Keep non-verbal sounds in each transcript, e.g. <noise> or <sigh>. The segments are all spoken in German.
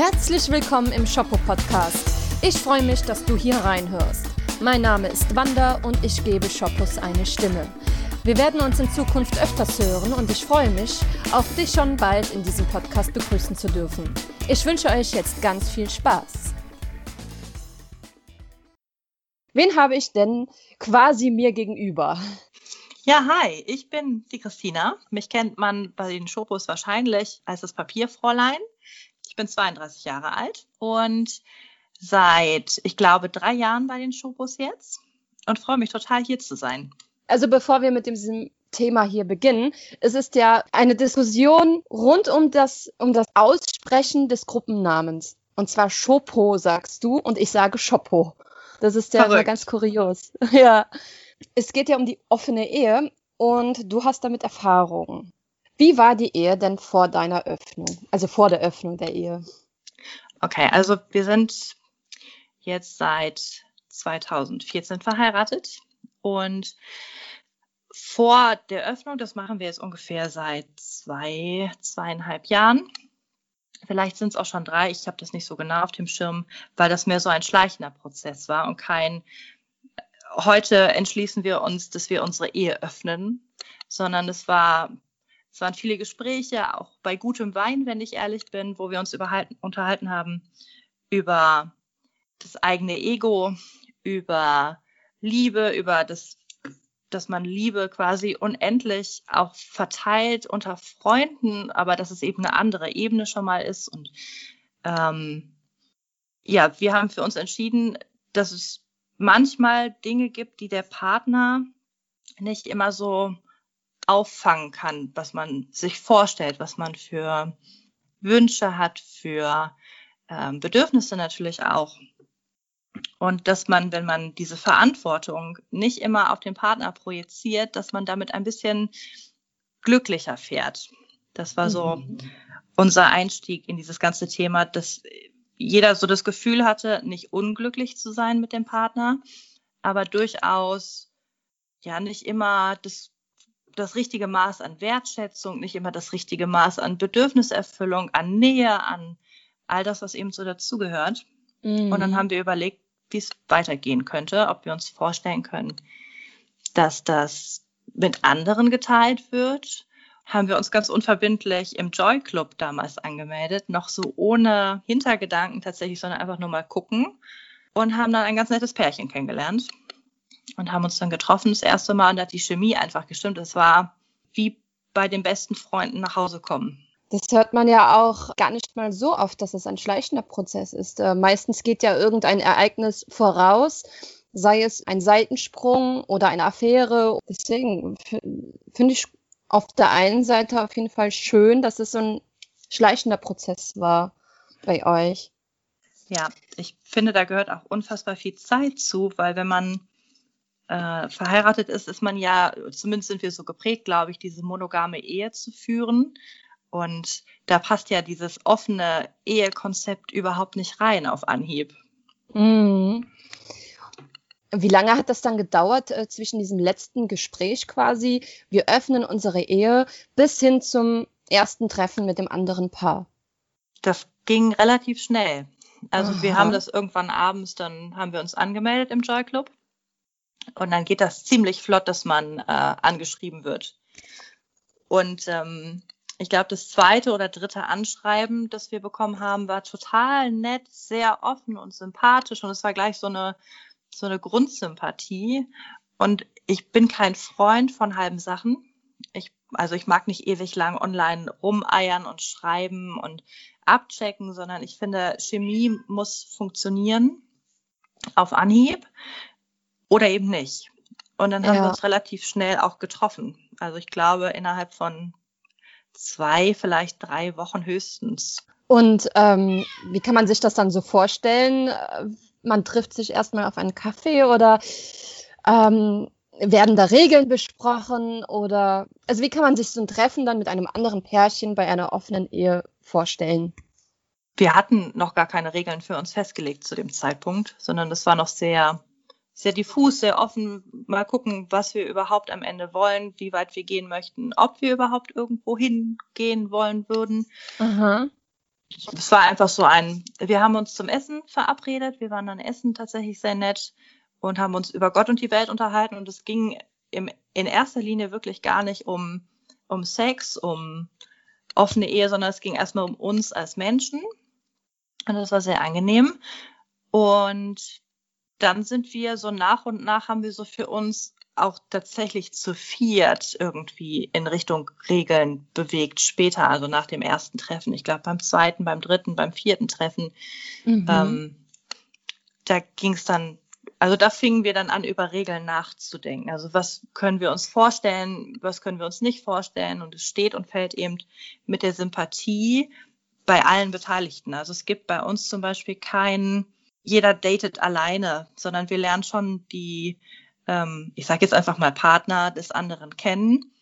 Herzlich willkommen im Shoppo Podcast. Ich freue mich, dass du hier reinhörst. Mein Name ist Wanda und ich gebe Shoppos eine Stimme. Wir werden uns in Zukunft öfters hören und ich freue mich, auch dich schon bald in diesem Podcast begrüßen zu dürfen. Ich wünsche euch jetzt ganz viel Spaß. Wen habe ich denn quasi mir gegenüber? Ja, hi, ich bin die Christina. Mich kennt man bei den Schopos wahrscheinlich als das Papierfräulein. Ich bin 32 Jahre alt und seit, ich glaube, drei Jahren bei den Schopos jetzt und freue mich total hier zu sein. Also bevor wir mit diesem Thema hier beginnen, es ist ja eine Diskussion rund um das, um das Aussprechen des Gruppennamens. Und zwar Schopo sagst du und ich sage Schoppo. Das ist ja immer ganz kurios. <laughs> ja es geht ja um die offene Ehe und du hast damit Erfahrung. Wie war die Ehe denn vor deiner Öffnung, also vor der Öffnung der Ehe? Okay, also wir sind jetzt seit 2014 verheiratet und vor der Öffnung, das machen wir jetzt ungefähr seit zwei, zweieinhalb Jahren. Vielleicht sind es auch schon drei, ich habe das nicht so genau auf dem Schirm, weil das mehr so ein schleichender Prozess war und kein heute entschließen wir uns, dass wir unsere Ehe öffnen, sondern es war es waren viele Gespräche, auch bei gutem Wein, wenn ich ehrlich bin, wo wir uns unterhalten haben über das eigene Ego, über Liebe, über das, dass man Liebe quasi unendlich auch verteilt unter Freunden, aber dass es eben eine andere Ebene schon mal ist. Und ähm, ja, wir haben für uns entschieden, dass es manchmal Dinge gibt, die der Partner nicht immer so auffangen kann, was man sich vorstellt, was man für Wünsche hat, für ähm, Bedürfnisse natürlich auch. Und dass man, wenn man diese Verantwortung nicht immer auf den Partner projiziert, dass man damit ein bisschen glücklicher fährt. Das war so mhm. unser Einstieg in dieses ganze Thema, dass jeder so das Gefühl hatte, nicht unglücklich zu sein mit dem Partner, aber durchaus ja nicht immer das, das richtige Maß an Wertschätzung, nicht immer das richtige Maß an Bedürfniserfüllung, an Nähe, an all das, was eben so dazugehört. Mhm. Und dann haben wir überlegt, wie es weitergehen könnte, ob wir uns vorstellen können, dass das mit anderen geteilt wird, haben wir uns ganz unverbindlich im Joy Club damals angemeldet, noch so ohne Hintergedanken tatsächlich, sondern einfach nur mal gucken und haben dann ein ganz nettes Pärchen kennengelernt und haben uns dann getroffen das erste Mal und da hat die Chemie einfach gestimmt. Es war wie bei den besten Freunden nach Hause kommen. Das hört man ja auch gar nicht mal so oft, dass es ein schleichender Prozess ist. Äh, meistens geht ja irgendein Ereignis voraus, sei es ein Seitensprung oder eine Affäre. Deswegen finde ich auf der einen Seite auf jeden Fall schön, dass es so ein schleichender Prozess war bei euch. Ja, ich finde, da gehört auch unfassbar viel Zeit zu, weil wenn man äh, verheiratet ist, ist man ja, zumindest sind wir so geprägt, glaube ich, diese monogame Ehe zu führen. Und da passt ja dieses offene Ehekonzept überhaupt nicht rein auf Anhieb. Mhm. Wie lange hat das dann gedauert äh, zwischen diesem letzten Gespräch quasi? Wir öffnen unsere Ehe bis hin zum ersten Treffen mit dem anderen Paar. Das ging relativ schnell. Also Aha. wir haben das irgendwann abends, dann haben wir uns angemeldet im Joy Club. Und dann geht das ziemlich flott, dass man äh, angeschrieben wird. Und ähm, ich glaube, das zweite oder dritte Anschreiben, das wir bekommen haben, war total nett, sehr offen und sympathisch. Und es war gleich so eine so eine Grundsympathie. Und ich bin kein Freund von halben Sachen. Ich, also ich mag nicht ewig lang online rumeiern und schreiben und abchecken, sondern ich finde, Chemie muss funktionieren auf Anhieb oder eben nicht. Und dann haben ja. wir uns relativ schnell auch getroffen. Also ich glaube, innerhalb von zwei, vielleicht drei Wochen höchstens. Und ähm, wie kann man sich das dann so vorstellen? man trifft sich erstmal auf einen Kaffee oder ähm, werden da Regeln besprochen oder also wie kann man sich so ein Treffen dann mit einem anderen Pärchen bei einer offenen Ehe vorstellen? Wir hatten noch gar keine Regeln für uns festgelegt zu dem Zeitpunkt, sondern es war noch sehr sehr diffus, sehr offen. Mal gucken, was wir überhaupt am Ende wollen, wie weit wir gehen möchten, ob wir überhaupt irgendwo hingehen wollen würden. Aha. es war einfach so ein, wir haben uns zum Essen verabredet, wir waren dann essen tatsächlich sehr nett und haben uns über Gott und die Welt unterhalten und es ging im, in erster Linie wirklich gar nicht um, um Sex, um offene Ehe, sondern es ging erstmal um uns als Menschen und das war sehr angenehm und dann sind wir so nach und nach haben wir so für uns auch tatsächlich zu viert irgendwie in Richtung Regeln bewegt später, also nach dem ersten Treffen. Ich glaube beim zweiten, beim dritten, beim vierten Treffen. Mhm. Ähm, da ging es dann, also da fingen wir dann an, über Regeln nachzudenken. Also was können wir uns vorstellen, was können wir uns nicht vorstellen? Und es steht und fällt eben mit der Sympathie bei allen Beteiligten. Also es gibt bei uns zum Beispiel kein, jeder datet alleine, sondern wir lernen schon die ähm, ich sage jetzt einfach mal Partner des anderen kennen,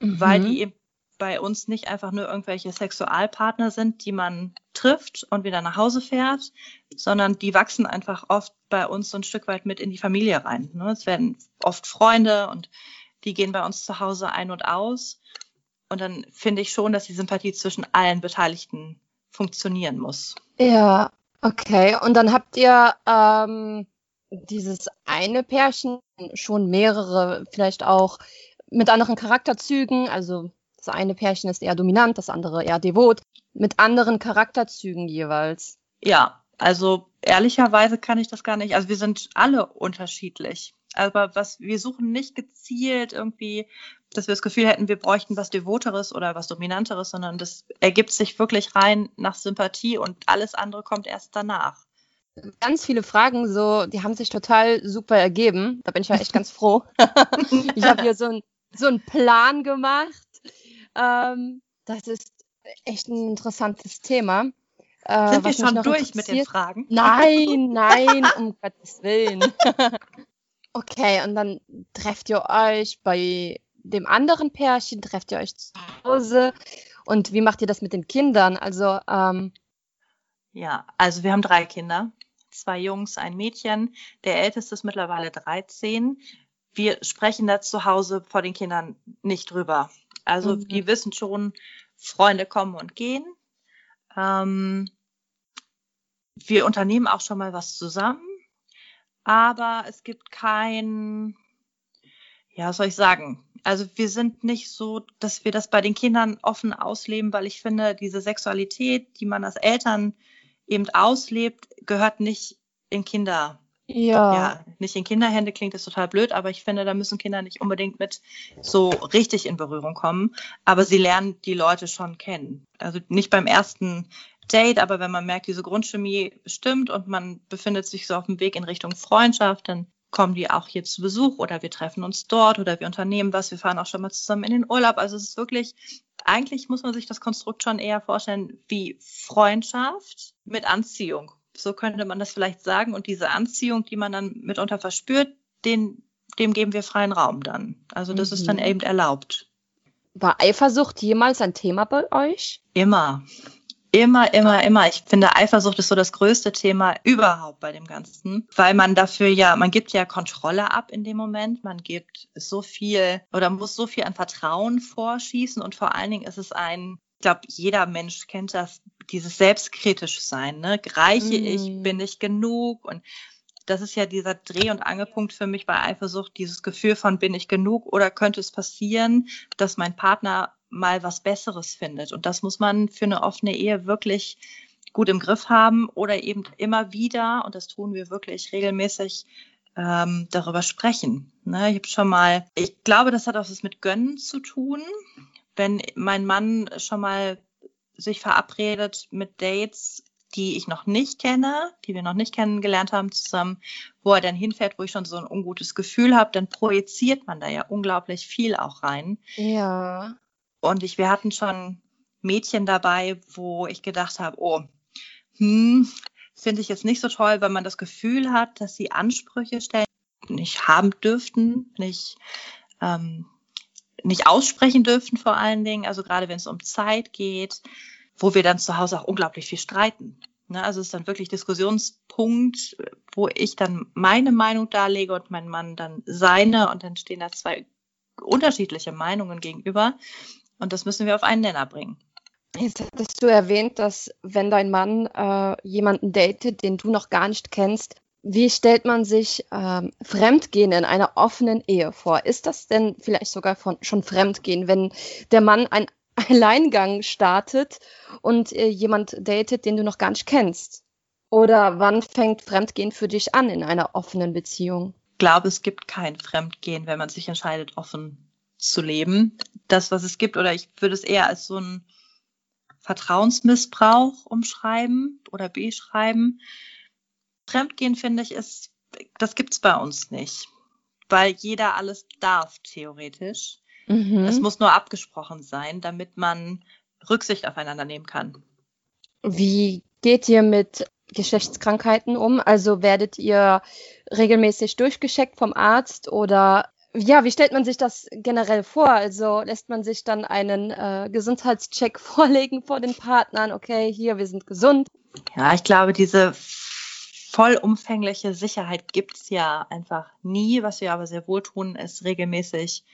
mhm. weil die eben bei uns nicht einfach nur irgendwelche Sexualpartner sind, die man trifft und wieder nach Hause fährt, sondern die wachsen einfach oft bei uns so ein Stück weit mit in die Familie rein. Ne? Es werden oft Freunde und die gehen bei uns zu Hause ein und aus. Und dann finde ich schon, dass die Sympathie zwischen allen Beteiligten funktionieren muss. Ja, okay. Und dann habt ihr ähm, dieses eine Pärchen schon mehrere, vielleicht auch mit anderen Charakterzügen, also das eine Pärchen ist eher dominant, das andere eher devot, mit anderen Charakterzügen jeweils. Ja, also ehrlicherweise kann ich das gar nicht. Also wir sind alle unterschiedlich. Aber was wir suchen nicht gezielt irgendwie, dass wir das Gefühl hätten, wir bräuchten was Devoteres oder was Dominanteres, sondern das ergibt sich wirklich rein nach Sympathie und alles andere kommt erst danach ganz viele Fragen, so, die haben sich total super ergeben. Da bin ich ja echt ganz <laughs> froh. <laughs> ich habe hier so, ein, so einen Plan gemacht. Ähm, das ist echt ein interessantes Thema. Äh, Sind wir schon durch mit den Fragen? Nein, <laughs> nein, um Gottes Willen. <laughs> okay, und dann trefft ihr euch bei dem anderen Pärchen, trefft ihr euch zu Hause. Und wie macht ihr das mit den Kindern? Also, ähm, ja, also wir haben drei Kinder zwei Jungs, ein Mädchen. Der älteste ist mittlerweile 13. Wir sprechen da zu Hause vor den Kindern nicht drüber. Also mhm. die wissen schon, Freunde kommen und gehen. Ähm, wir unternehmen auch schon mal was zusammen, aber es gibt kein, ja, was soll ich sagen? Also wir sind nicht so, dass wir das bei den Kindern offen ausleben, weil ich finde, diese Sexualität, die man als Eltern eben auslebt, gehört nicht in Kinder. Ja. ja. Nicht in Kinderhände klingt das total blöd, aber ich finde, da müssen Kinder nicht unbedingt mit so richtig in Berührung kommen. Aber sie lernen die Leute schon kennen. Also nicht beim ersten Date, aber wenn man merkt, diese Grundchemie stimmt und man befindet sich so auf dem Weg in Richtung Freundschaft, dann kommen die auch hier zu Besuch oder wir treffen uns dort oder wir unternehmen was, wir fahren auch schon mal zusammen in den Urlaub. Also es ist wirklich eigentlich muss man sich das Konstrukt schon eher vorstellen wie Freundschaft mit Anziehung. So könnte man das vielleicht sagen. Und diese Anziehung, die man dann mitunter verspürt, den, dem geben wir freien Raum dann. Also das mhm. ist dann mhm. eben erlaubt. War Eifersucht jemals ein Thema bei euch? Immer. Immer, immer, immer. Ich finde, Eifersucht ist so das größte Thema überhaupt bei dem Ganzen, weil man dafür ja, man gibt ja Kontrolle ab in dem Moment, man gibt so viel oder muss so viel an Vertrauen vorschießen und vor allen Dingen ist es ein, glaube, jeder Mensch kennt das, dieses selbstkritisch sein, ne? Reiche mm. ich, bin ich genug und das ist ja dieser Dreh- und Angelpunkt für mich bei Eifersucht, dieses Gefühl von bin ich genug oder könnte es passieren, dass mein Partner mal was Besseres findet. Und das muss man für eine offene Ehe wirklich gut im Griff haben oder eben immer wieder, und das tun wir wirklich regelmäßig, ähm, darüber sprechen. Ne, ich habe schon mal, ich glaube, das hat auch was mit Gönnen zu tun. Wenn mein Mann schon mal sich verabredet mit Dates, die ich noch nicht kenne, die wir noch nicht kennengelernt haben zusammen, wo er dann hinfährt, wo ich schon so ein ungutes Gefühl habe, dann projiziert man da ja unglaublich viel auch rein. Ja. Und ich, wir hatten schon Mädchen dabei, wo ich gedacht habe, oh, hm, finde ich jetzt nicht so toll, weil man das Gefühl hat, dass sie Ansprüche stellen, nicht haben dürften, nicht, ähm, nicht aussprechen dürften vor allen Dingen. Also gerade wenn es um Zeit geht, wo wir dann zu Hause auch unglaublich viel streiten. Ne? Also es ist dann wirklich Diskussionspunkt, wo ich dann meine Meinung darlege und mein Mann dann seine und dann stehen da zwei unterschiedliche Meinungen gegenüber. Und das müssen wir auf einen Nenner bringen. Jetzt hattest du erwähnt, dass wenn dein Mann äh, jemanden datet, den du noch gar nicht kennst, wie stellt man sich ähm, Fremdgehen in einer offenen Ehe vor? Ist das denn vielleicht sogar von, schon Fremdgehen, wenn der Mann einen <laughs> Alleingang startet und äh, jemand datet, den du noch gar nicht kennst? Oder wann fängt Fremdgehen für dich an in einer offenen Beziehung? Ich glaube, es gibt kein Fremdgehen, wenn man sich entscheidet, offen zu leben. Das, was es gibt, oder ich würde es eher als so ein Vertrauensmissbrauch umschreiben oder beschreiben. Fremdgehen, finde ich, ist, das gibt's bei uns nicht, weil jeder alles darf, theoretisch. Mhm. Es muss nur abgesprochen sein, damit man Rücksicht aufeinander nehmen kann. Wie geht ihr mit Geschlechtskrankheiten um? Also werdet ihr regelmäßig durchgescheckt vom Arzt oder ja, wie stellt man sich das generell vor? Also lässt man sich dann einen äh, Gesundheitscheck <laughs> vorlegen vor den Partnern? Okay, hier, wir sind gesund. Ja, ich glaube, diese vollumfängliche Sicherheit gibt's ja einfach nie. Was wir aber sehr wohl tun, ist regelmäßig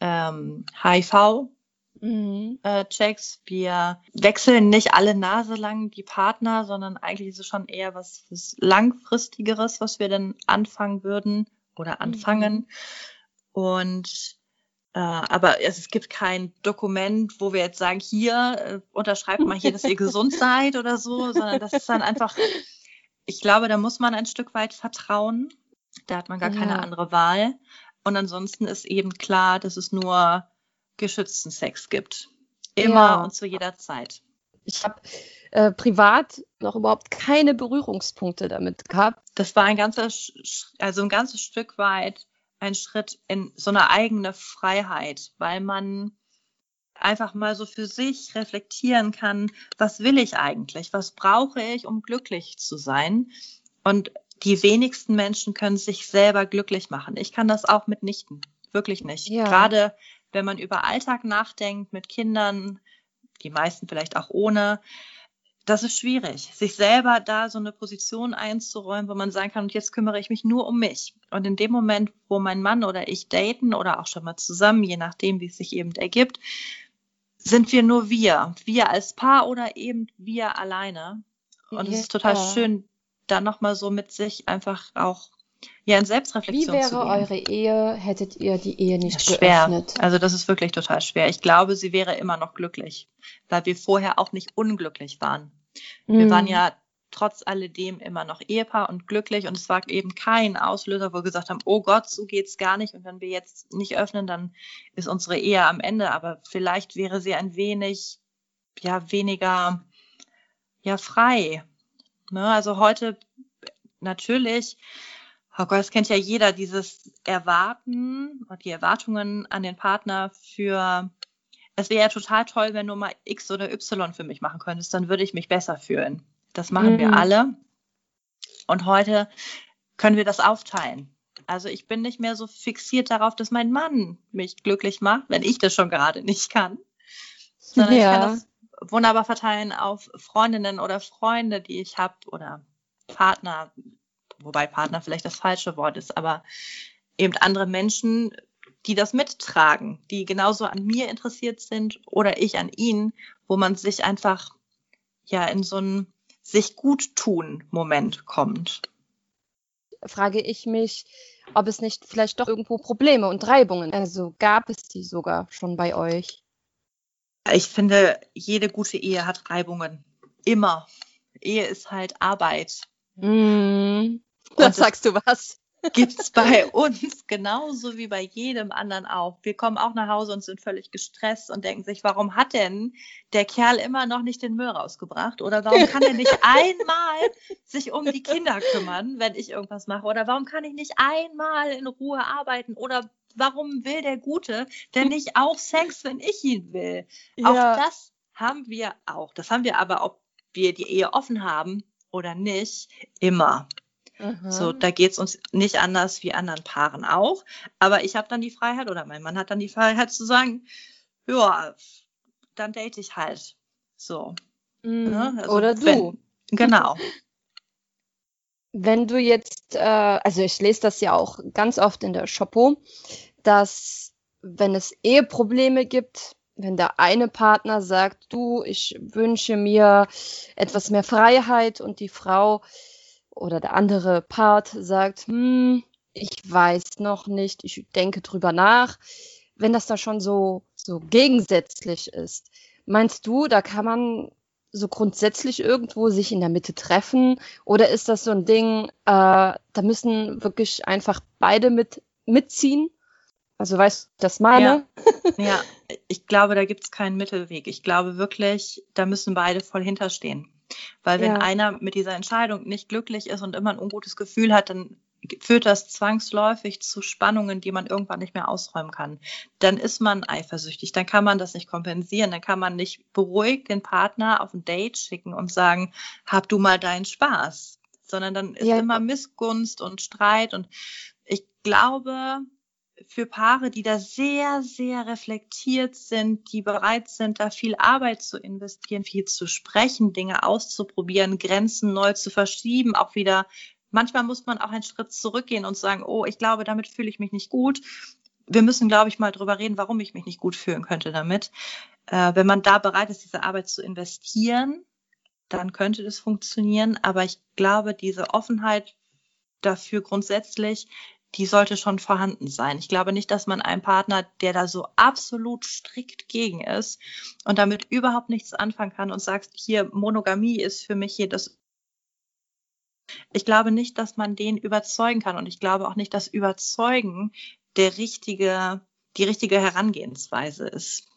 ähm, HIV. Mhm. Äh, Checks. Wir wechseln nicht alle Nase lang die Partner, sondern eigentlich ist es schon eher was, was langfristigeres, was wir dann anfangen würden oder anfangen. Mhm. Und äh, aber es, es, gibt kein Dokument, wo wir jetzt sagen, hier äh, unterschreibt mal hier, dass ihr gesund <laughs> seid oder so, sondern das ist dann einfach, ich glaube, da muss man ein Stück weit vertrauen. Da hat man gar ja. keine andere Wahl. Und ansonsten ist eben klar, dass es nur geschützten Sex gibt. Immer ja. und zu jeder Zeit. Ich habe äh, privat noch überhaupt keine Berührungspunkte damit gehabt. Das war ein ganzes, also ein ganzes Stück weit ein Schritt in so eine eigene Freiheit, weil man einfach mal so für sich reflektieren kann, was will ich eigentlich? Was brauche ich, um glücklich zu sein? Und die wenigsten Menschen können sich selber glücklich machen. Ich kann das auch mitnichten. Wirklich nicht. Ja. Gerade wenn man über Alltag nachdenkt mit Kindern, die meisten vielleicht auch ohne, das ist schwierig, sich selber da so eine Position einzuräumen, wo man sagen kann, und jetzt kümmere ich mich nur um mich. Und in dem Moment, wo mein Mann oder ich daten oder auch schon mal zusammen, je nachdem, wie es sich eben ergibt, sind wir nur wir. Wir als Paar oder eben wir alleine. Und ja. es ist total schön, da nochmal so mit sich einfach auch ja, in Selbstreflexion Wie wäre eure Ehe, hättet ihr die Ehe nicht schwer. geöffnet? Also das ist wirklich total schwer. Ich glaube, sie wäre immer noch glücklich, weil wir vorher auch nicht unglücklich waren. Mm. Wir waren mm. ja trotz alledem immer noch Ehepaar und glücklich und es war eben kein Auslöser, wo wir gesagt haben, oh Gott, so geht's gar nicht und wenn wir jetzt nicht öffnen, dann ist unsere Ehe am Ende, aber vielleicht wäre sie ein wenig, ja, weniger, ja, frei. Ne? Also heute natürlich Oh Gott, das kennt ja jeder, dieses Erwarten und die Erwartungen an den Partner für, es wäre ja total toll, wenn du mal X oder Y für mich machen könntest, dann würde ich mich besser fühlen. Das machen mhm. wir alle. Und heute können wir das aufteilen. Also ich bin nicht mehr so fixiert darauf, dass mein Mann mich glücklich macht, wenn ich das schon gerade nicht kann. Sondern ja. ich kann das wunderbar verteilen auf Freundinnen oder Freunde, die ich habe oder Partner, wobei Partner vielleicht das falsche Wort ist, aber eben andere Menschen, die das mittragen, die genauso an mir interessiert sind oder ich an ihnen, wo man sich einfach ja in so einen sich gut tun Moment kommt. Frage ich mich, ob es nicht vielleicht doch irgendwo Probleme und Reibungen, also gab es die sogar schon bei euch? Ich finde, jede gute Ehe hat Reibungen. Immer. Ehe ist halt Arbeit. Mm. Da sagst du was. Gibt's bei uns genauso wie bei jedem anderen auch. Wir kommen auch nach Hause und sind völlig gestresst und denken sich, warum hat denn der Kerl immer noch nicht den Müll rausgebracht? Oder warum kann er nicht <laughs> einmal sich um die Kinder kümmern, wenn ich irgendwas mache? Oder warum kann ich nicht einmal in Ruhe arbeiten? Oder warum will der Gute denn nicht auch Sex, wenn ich ihn will? Ja. Auch das haben wir auch. Das haben wir aber, ob wir die Ehe offen haben oder nicht, immer. So, da geht's uns nicht anders wie anderen Paaren auch. Aber ich habe dann die Freiheit oder mein Mann hat dann die Freiheit zu sagen, ja, dann date ich halt. So. Mm, ne? also oder du. Wenn, genau. <laughs> Wenn du jetzt, äh, also ich lese das ja auch ganz oft in der Shoppo, dass wenn es Eheprobleme gibt, wenn der eine Partner sagt, du, ich wünsche mir etwas mehr Freiheit und die Frau oder der andere Part sagt, hm, ich weiß noch nicht, ich denke drüber nach. Wenn das da schon so, so gegensätzlich ist, meinst du, da kann man so grundsätzlich irgendwo sich in der Mitte treffen? Oder ist das so ein Ding, äh, da müssen wirklich einfach beide mit, mitziehen? Also weißt du, das meine? Ja, <laughs> ja. ich glaube, da gibt es keinen Mittelweg. Ich glaube wirklich, da müssen beide voll hinterstehen. Weil wenn ja. einer mit dieser Entscheidung nicht glücklich ist und immer ein ungutes Gefühl hat, dann führt das zwangsläufig zu Spannungen, die man irgendwann nicht mehr ausräumen kann. Dann ist man eifersüchtig, dann kann man das nicht kompensieren, dann kann man nicht beruhigt den Partner auf ein Date schicken und sagen, hab du mal deinen Spaß, sondern dann ist ja. immer Missgunst und Streit und ich glaube, für Paare, die da sehr, sehr reflektiert sind, die bereit sind, da viel Arbeit zu investieren, viel zu sprechen, Dinge auszuprobieren, Grenzen neu zu verschieben, auch wieder. Manchmal muss man auch einen Schritt zurückgehen und sagen, oh, ich glaube, damit fühle ich mich nicht gut. Wir müssen, glaube ich, mal drüber reden, warum ich mich nicht gut fühlen könnte damit. Äh, wenn man da bereit ist, diese Arbeit zu investieren, dann könnte das funktionieren. Aber ich glaube, diese Offenheit dafür grundsätzlich die sollte schon vorhanden sein. Ich glaube nicht, dass man einen Partner, der da so absolut strikt gegen ist und damit überhaupt nichts anfangen kann und sagt, hier Monogamie ist für mich hier das. Ich glaube nicht, dass man den überzeugen kann und ich glaube auch nicht, dass Überzeugen der richtige, die richtige Herangehensweise ist.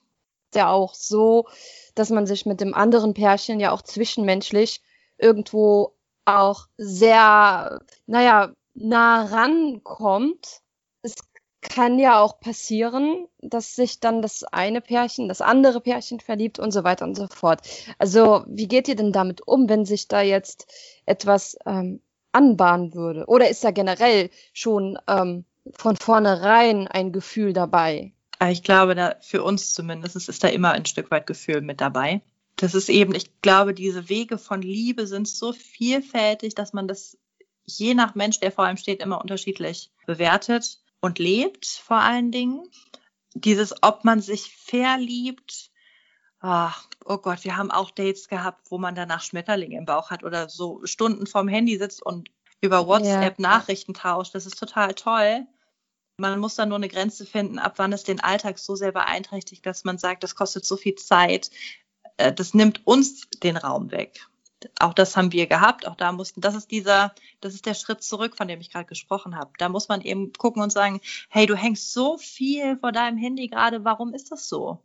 Ja, auch so, dass man sich mit dem anderen Pärchen ja auch zwischenmenschlich irgendwo auch sehr, naja, nah rankommt. Es kann ja auch passieren, dass sich dann das eine Pärchen, das andere Pärchen verliebt und so weiter und so fort. Also wie geht ihr denn damit um, wenn sich da jetzt etwas ähm, anbahnen würde? Oder ist da generell schon ähm, von vornherein ein Gefühl dabei? Ich glaube, da, für uns zumindest ist da immer ein Stück weit Gefühl mit dabei. Das ist eben, ich glaube, diese Wege von Liebe sind so vielfältig, dass man das je nach Mensch, der vor einem steht, immer unterschiedlich bewertet und lebt vor allen Dingen. Dieses, ob man sich verliebt, ach, oh Gott, wir haben auch Dates gehabt, wo man danach Schmetterlinge im Bauch hat oder so Stunden vorm Handy sitzt und über WhatsApp ja. Nachrichten tauscht. Das ist total toll. Man muss dann nur eine Grenze finden, ab wann es den Alltag so sehr beeinträchtigt, dass man sagt, das kostet so viel Zeit. Äh, das nimmt uns den Raum weg auch das haben wir gehabt. Auch da mussten, das ist dieser, das ist der Schritt zurück, von dem ich gerade gesprochen habe. Da muss man eben gucken und sagen, hey, du hängst so viel vor deinem Handy gerade, warum ist das so?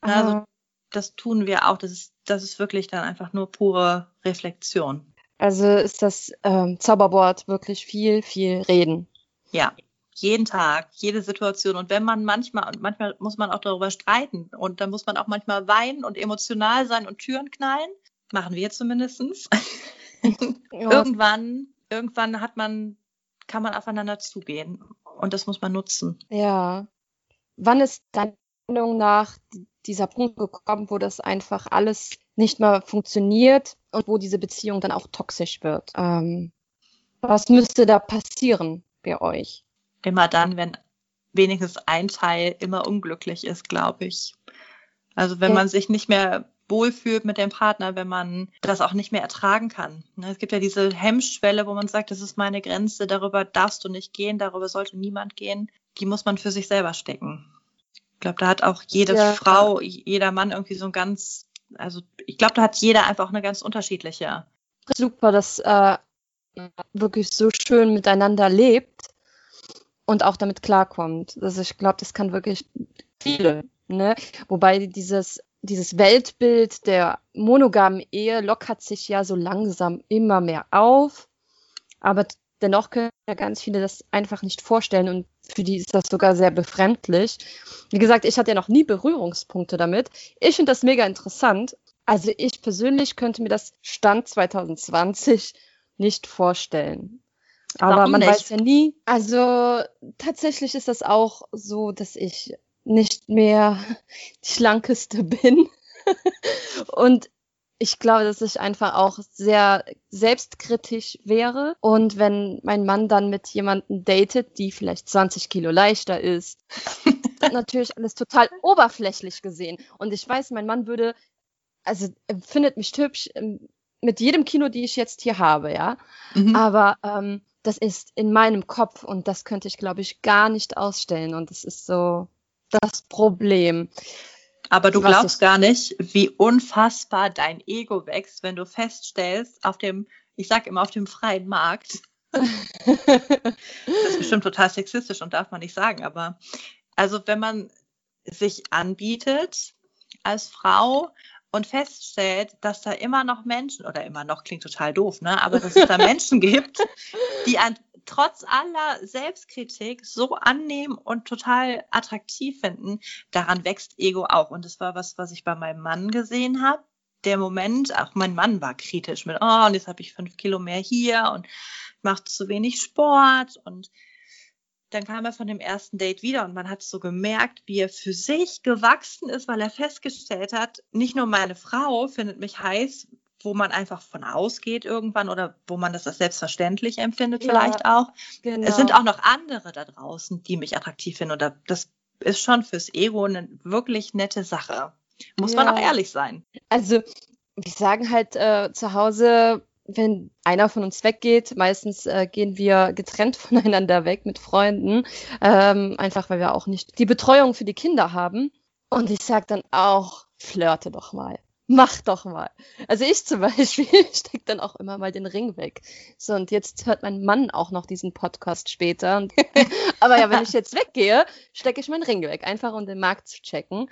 Also, das tun wir auch. Das ist, das ist wirklich dann einfach nur pure Reflexion. Also ist das ähm, Zauberwort wirklich viel, viel reden. Ja, jeden Tag, jede Situation. Und wenn man manchmal, und manchmal muss man auch darüber streiten und dann muss man auch manchmal weinen und emotional sein und Türen knallen. Machen wir zumindestens. <laughs> ja. Irgendwann, irgendwann hat man, kann man aufeinander zugehen. Und das muss man nutzen. Ja. Wann ist deiner Meinung nach dieser Punkt gekommen, wo das einfach alles nicht mehr funktioniert und wo diese Beziehung dann auch toxisch wird? Ähm, was müsste da passieren bei euch? Immer dann, wenn wenigstens ein Teil immer unglücklich ist, glaube ich. Also wenn ja. man sich nicht mehr wohlfühlt mit dem Partner, wenn man das auch nicht mehr ertragen kann. Ne, es gibt ja diese Hemmschwelle, wo man sagt, das ist meine Grenze, darüber darfst du nicht gehen, darüber sollte niemand gehen. Die muss man für sich selber stecken. Ich glaube, da hat auch jede ja. Frau, jeder Mann irgendwie so ein ganz, also ich glaube, da hat jeder einfach auch eine ganz unterschiedliche. Super, dass äh, wirklich so schön miteinander lebt und auch damit klarkommt. Also ich glaube, das kann wirklich viele. Ne? Wobei dieses dieses Weltbild der monogamen Ehe lockert sich ja so langsam immer mehr auf. Aber dennoch können ja ganz viele das einfach nicht vorstellen und für die ist das sogar sehr befremdlich. Wie gesagt, ich hatte ja noch nie Berührungspunkte damit. Ich finde das mega interessant. Also ich persönlich könnte mir das Stand 2020 nicht vorstellen. Aber Warum man nicht? weiß ja nie. Also tatsächlich ist das auch so, dass ich nicht mehr die schlankeste bin. und ich glaube, dass ich einfach auch sehr selbstkritisch wäre. Und wenn mein Mann dann mit jemandem datet, die vielleicht 20 Kilo leichter ist, natürlich alles total oberflächlich gesehen. Und ich weiß, mein Mann würde, also findet mich hübsch ähm, mit jedem Kino, die ich jetzt hier habe, ja. Mhm. Aber ähm, das ist in meinem Kopf und das könnte ich, glaube ich, gar nicht ausstellen. Und das ist so das Problem. Aber du glaubst gar nicht, wie unfassbar dein Ego wächst, wenn du feststellst, auf dem, ich sag immer, auf dem freien Markt. das ist bestimmt total sexistisch und darf man nicht sagen, aber also wenn man sich anbietet als Frau und feststellt, dass da immer noch Menschen, oder immer noch klingt total doof, ne? aber dass es da <laughs> Menschen gibt, die an, trotz aller Selbstkritik so annehmen und total attraktiv finden, daran wächst Ego auch. Und das war was, was ich bei meinem Mann gesehen habe. Der Moment, auch mein Mann war kritisch mit, oh, und jetzt habe ich fünf Kilo mehr hier und mache zu wenig Sport und dann kam er von dem ersten Date wieder und man hat so gemerkt, wie er für sich gewachsen ist, weil er festgestellt hat, nicht nur meine Frau findet mich heiß, wo man einfach von ausgeht irgendwann oder wo man das als selbstverständlich empfindet ja, vielleicht auch. Genau. Es sind auch noch andere da draußen, die mich attraktiv finden oder das ist schon fürs Ego eine wirklich nette Sache. Muss ja. man auch ehrlich sein. Also, wir sagen halt äh, zu Hause, wenn einer von uns weggeht, meistens äh, gehen wir getrennt <laughs> voneinander weg mit Freunden, ähm, einfach weil wir auch nicht die Betreuung für die Kinder haben. Und ich sage dann auch, flirte doch mal. Mach doch mal. Also ich zum <laughs> Beispiel stecke dann auch immer mal den Ring weg. So, und jetzt hört mein Mann auch noch diesen Podcast später. <laughs> Aber ja, wenn ich jetzt weggehe, stecke ich meinen Ring weg, einfach um den Markt zu checken.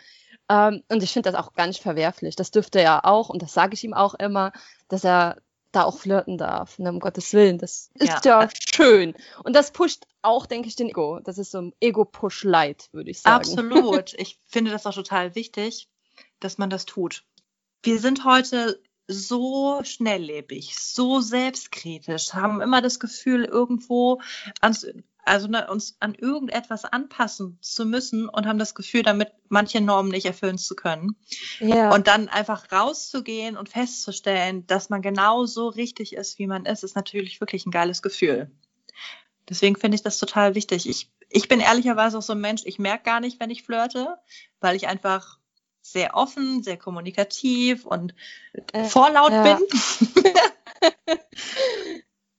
Ähm, und ich finde das auch gar nicht verwerflich. Das dürfte er auch, und das sage ich ihm auch immer, dass er da auch flirten darf. Ne, um Gottes Willen. Das ist ja. ja schön. Und das pusht auch, denke ich, den Ego. Das ist so ein Ego-Push-Light, würde ich sagen. Absolut. Ich finde das auch total wichtig, dass man das tut. Wir sind heute so schnelllebig, so selbstkritisch, haben immer das Gefühl, irgendwo ans, also ne, uns an irgendetwas anpassen zu müssen und haben das Gefühl, damit manche Normen nicht erfüllen zu können. Ja. Und dann einfach rauszugehen und festzustellen, dass man genau so richtig ist, wie man ist, ist natürlich wirklich ein geiles Gefühl. Deswegen finde ich das total wichtig. Ich, ich bin ehrlicherweise auch so ein Mensch, ich merke gar nicht, wenn ich flirte, weil ich einfach sehr offen, sehr kommunikativ und äh, vorlaut ja. bin. <laughs>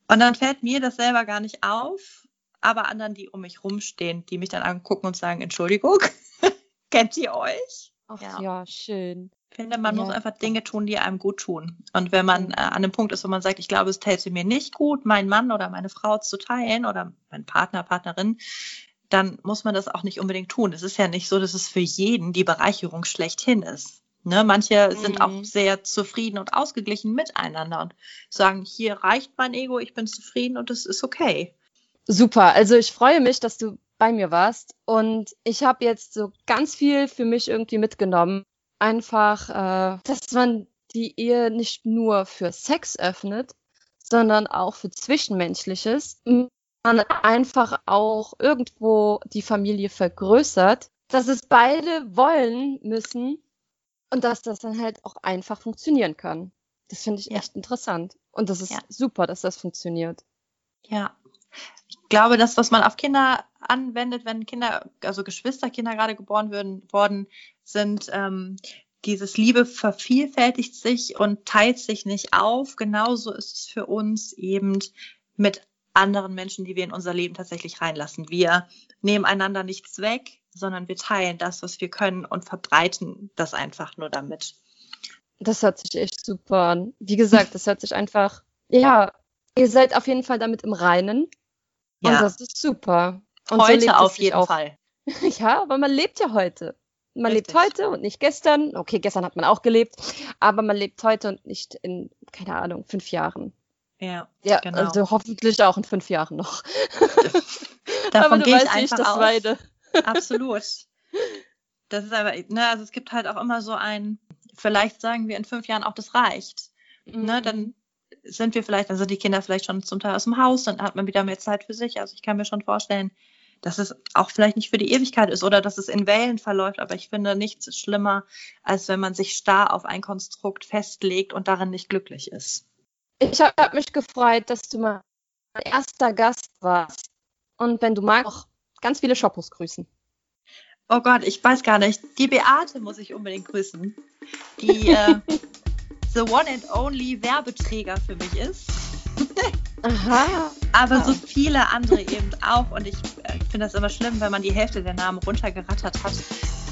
und dann fällt mir das selber gar nicht auf aber anderen, die um mich rumstehen, die mich dann angucken und sagen, Entschuldigung, <laughs> kennt ihr euch? Ach ja, ja schön. Ich finde, man ja. muss einfach Dinge tun, die einem gut tun. Und wenn man äh, an einem Punkt ist, wo man sagt, ich glaube, es täte mir nicht gut, meinen Mann oder meine Frau zu teilen oder mein Partner, Partnerin, dann muss man das auch nicht unbedingt tun. Es ist ja nicht so, dass es für jeden die Bereicherung schlechthin ist. Ne, manche mhm. sind auch mhm. sehr zufrieden und ausgeglichen miteinander und sagen, hier reicht mein Ego, ich bin zufrieden und es ist okay. Super. Also ich freue mich, dass du bei mir warst und ich habe jetzt so ganz viel für mich irgendwie mitgenommen. Einfach, äh, dass man die Ehe nicht nur für Sex öffnet, sondern auch für Zwischenmenschliches. Man einfach auch irgendwo die Familie vergrößert, dass es beide wollen müssen und dass das dann halt auch einfach funktionieren kann. Das finde ich ja. echt interessant. Und das ist ja. super, dass das funktioniert. Ja, ich glaube, das, was man auf Kinder anwendet, wenn Kinder, also Geschwisterkinder gerade geboren würden, worden sind, ähm, dieses Liebe vervielfältigt sich und teilt sich nicht auf. Genauso ist es für uns eben mit anderen Menschen, die wir in unser Leben tatsächlich reinlassen. Wir nehmen einander nichts weg, sondern wir teilen das, was wir können und verbreiten das einfach nur damit. Das hört sich echt super an. Wie gesagt, das hört sich einfach, ja, ihr seid auf jeden Fall damit im Reinen. Ja. Und das ist super. Und heute so auf jeden auch. Fall. <laughs> ja, aber man lebt ja heute. Man Richtig. lebt heute und nicht gestern. Okay, gestern hat man auch gelebt, aber man lebt heute und nicht in, keine Ahnung, fünf Jahren. Ja, ja genau. also hoffentlich auch in fünf Jahren noch. <laughs> Davon gehe ich einfach das aus. Weide. Absolut. Das ist aber, ne, also es gibt halt auch immer so ein, vielleicht sagen wir in fünf Jahren auch, das reicht. Ne, mhm. Ne, dann sind wir vielleicht, dann sind die Kinder vielleicht schon zum Teil aus dem Haus, dann hat man wieder mehr Zeit für sich. Also ich kann mir schon vorstellen, dass es auch vielleicht nicht für die Ewigkeit ist oder dass es in Wellen verläuft, aber ich finde nichts schlimmer, als wenn man sich starr auf ein Konstrukt festlegt und darin nicht glücklich ist. Ich habe mich gefreut, dass du mein erster Gast warst und wenn du magst, auch ganz viele Shoppos grüßen. Oh Gott, ich weiß gar nicht. Die Beate muss ich unbedingt grüßen. Die äh, <laughs> the one and only Werbeträger für mich ist. Aha. Aber so viele andere eben auch. Und ich äh, finde das immer schlimm, wenn man die Hälfte der Namen runtergerattert hat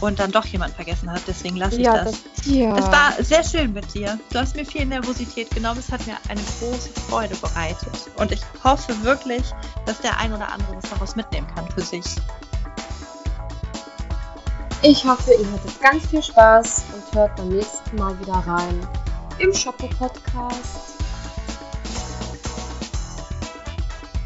und dann doch jemand vergessen hat. Deswegen lasse ich Ja, das. das, ja. Es war sehr schön mit dir. Du hast mir viel Nervosität genommen. Es hat mir eine große Freude bereitet. Und ich hoffe wirklich, dass der ein oder andere was daraus mitnehmen kann für sich. Ich hoffe, ihr hattet ganz viel Spaß und hört beim nächsten Mal wieder rein im Shoppo Podcast.